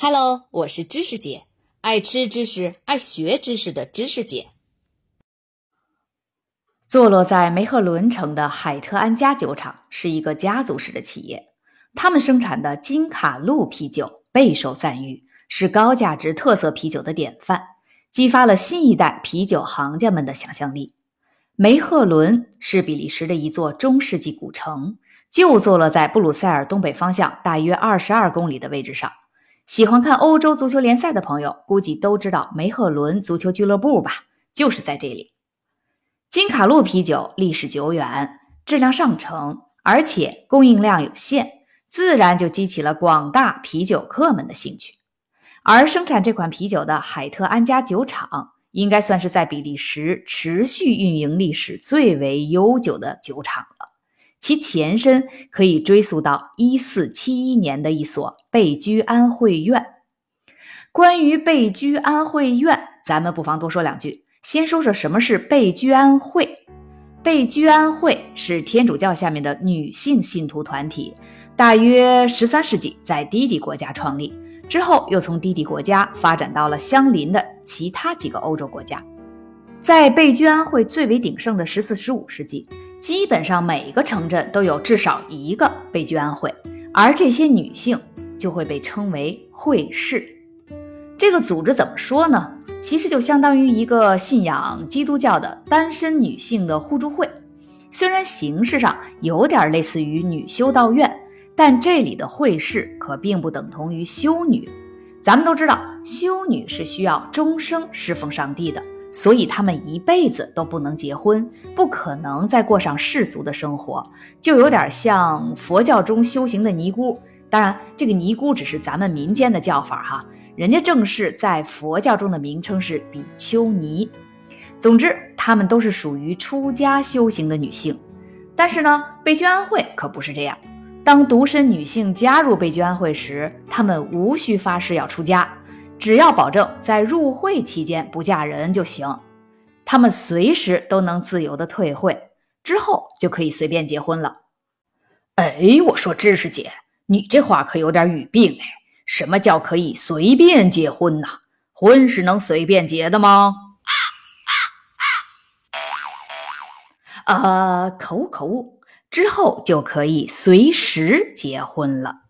Hello，我是知识姐，爱吃知识、爱学知识的知识姐。坐落在梅赫伦城的海特安家酒厂是一个家族式的企业，他们生产的金卡路啤酒备受赞誉，是高价值特色啤酒的典范，激发了新一代啤酒行家们的想象力。梅赫伦是比利时的一座中世纪古城，就坐落在布鲁塞尔东北方向大约二十二公里的位置上。喜欢看欧洲足球联赛的朋友，估计都知道梅赫伦足球俱乐部吧？就是在这里。金卡路啤酒历史久远，质量上乘，而且供应量有限，自然就激起了广大啤酒客们的兴趣。而生产这款啤酒的海特安家酒厂，应该算是在比利时持续运营历史最为悠久的酒厂了。其前身可以追溯到一四七一年的一所贝居安会院。关于贝居安会院，咱们不妨多说两句。先说说什么是贝居安会。贝居安会是天主教下面的女性信徒团体，大约十三世纪在低地国家创立，之后又从低地国家发展到了相邻的其他几个欧洲国家。在贝居安会最为鼎盛的十四、十五世纪。基本上每个城镇都有至少一个被居安会，而这些女性就会被称为会士。这个组织怎么说呢？其实就相当于一个信仰基督教的单身女性的互助会。虽然形式上有点类似于女修道院，但这里的会士可并不等同于修女。咱们都知道，修女是需要终生侍奉上帝的。所以他们一辈子都不能结婚，不可能再过上世俗的生活，就有点像佛教中修行的尼姑。当然，这个尼姑只是咱们民间的叫法哈，人家正式在佛教中的名称是比丘尼。总之，她们都是属于出家修行的女性。但是呢，贝居安会可不是这样。当独身女性加入贝居安会时，她们无需发誓要出家。只要保证在入会期间不嫁人就行，他们随时都能自由的退会，之后就可以随便结婚了。哎，我说知识姐，你这话可有点语病哎！什么叫可以随便结婚呢？婚是能随便结的吗？呃，可恶可恶，之后就可以随时结婚了。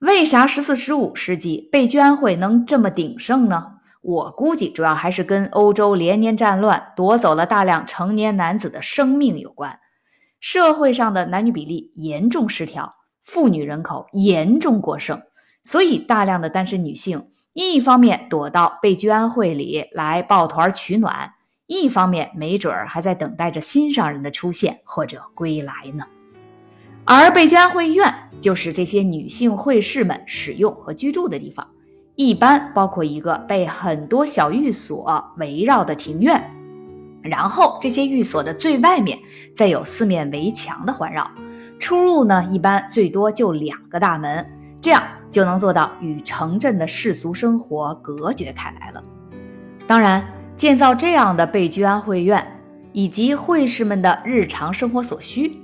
为啥十四、十五世纪被居安会能这么鼎盛呢？我估计主要还是跟欧洲连年战乱夺走了大量成年男子的生命有关，社会上的男女比例严重失调，妇女人口严重过剩，所以大量的单身女性一方面躲到被居安会里来抱团取暖，一方面没准儿还在等待着心上人的出现或者归来呢。而贝居安会院。就是这些女性会士们使用和居住的地方，一般包括一个被很多小寓所围绕的庭院，然后这些寓所的最外面再有四面围墙的环绕，出入呢一般最多就两个大门，这样就能做到与城镇的世俗生活隔绝开来了。当然，建造这样的贝居安会院以及会士们的日常生活所需。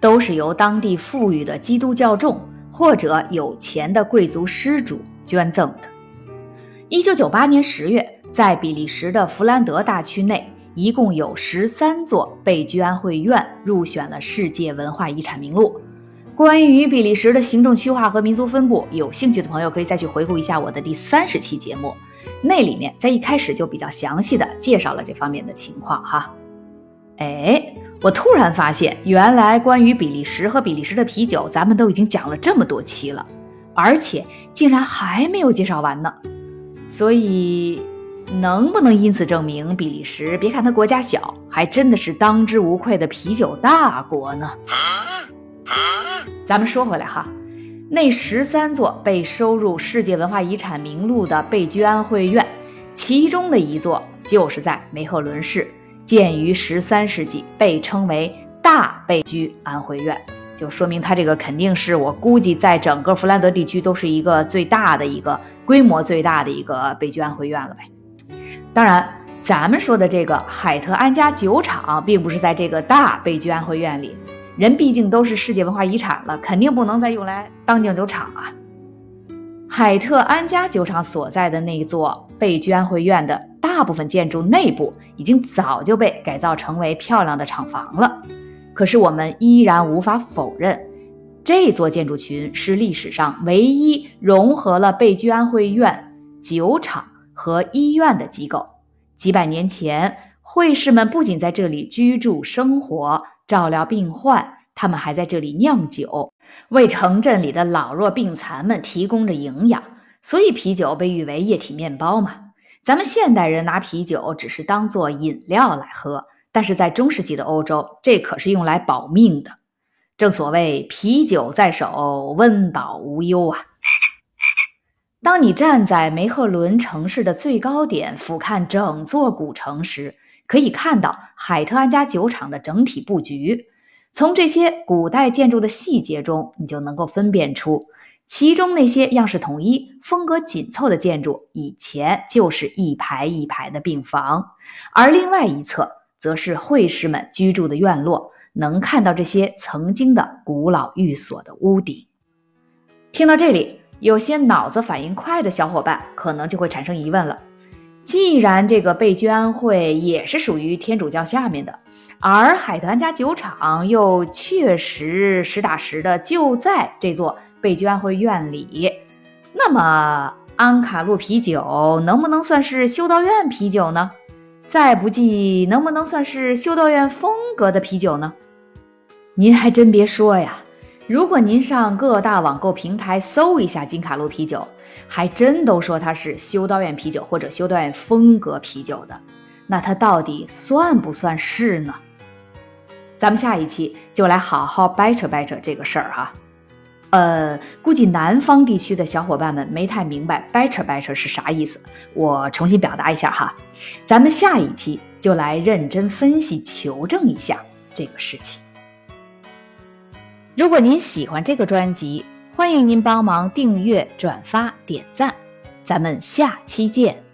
都是由当地富裕的基督教众或者有钱的贵族施主捐赠的。一九九八年十月，在比利时的弗兰德大区内，一共有十三座贝居安会院入选了世界文化遗产名录。关于比利时的行政区划和民族分布，有兴趣的朋友可以再去回顾一下我的第三十期节目，那里面在一开始就比较详细的介绍了这方面的情况哈。哎。我突然发现，原来关于比利时和比利时的啤酒，咱们都已经讲了这么多期了，而且竟然还没有介绍完呢。所以，能不能因此证明比利时，别看它国家小，还真的是当之无愧的啤酒大国呢？咱们说回来哈，那十三座被收入世界文化遗产名录的贝居安会院，其中的一座就是在梅赫伦市。建于十三世纪，被称为大贝居安会院，就说明它这个肯定是我估计在整个弗兰德地区都是一个最大的一个规模最大的一个贝居安会院了呗。当然，咱们说的这个海特安家酒厂并不是在这个大贝居安会院里，人毕竟都是世界文化遗产了，肯定不能再用来当酿酒厂啊。海特安家酒厂所在的那座贝居安会院的大部分建筑内部，已经早就被改造成为漂亮的厂房了。可是我们依然无法否认，这座建筑群是历史上唯一融合了贝居安会院、酒厂和医院的机构。几百年前，会士们不仅在这里居住生活、照料病患，他们还在这里酿酒，为城镇里的老弱病残们提供着营养。所以，啤酒被誉为液体面包嘛。咱们现代人拿啤酒只是当做饮料来喝。但是在中世纪的欧洲，这可是用来保命的。正所谓啤酒在手，温饱无忧啊！当你站在梅赫伦城市的最高点，俯瞰整座古城时，可以看到海特安家酒厂的整体布局。从这些古代建筑的细节中，你就能够分辨出，其中那些样式统一、风格紧凑的建筑，以前就是一排一排的病房，而另外一侧。则是会士们居住的院落，能看到这些曾经的古老寓所的屋顶。听到这里，有些脑子反应快的小伙伴可能就会产生疑问了：既然这个贝居安会也是属于天主教下面的，而海特安家酒厂又确实实打实的就在这座贝居安会院里，那么安卡路啤酒能不能算是修道院啤酒呢？再不济，能不能算是修道院风格的啤酒呢？您还真别说呀，如果您上各大网购平台搜一下金卡路啤酒，还真都说它是修道院啤酒或者修道院风格啤酒的。那它到底算不算是呢？咱们下一期就来好好掰扯掰扯这个事儿哈。呃，估计南方地区的小伙伴们没太明白“掰扯掰扯”是啥意思，我重新表达一下哈。咱们下一期就来认真分析、求证一下这个事情。如果您喜欢这个专辑，欢迎您帮忙订阅、转发、点赞。咱们下期见。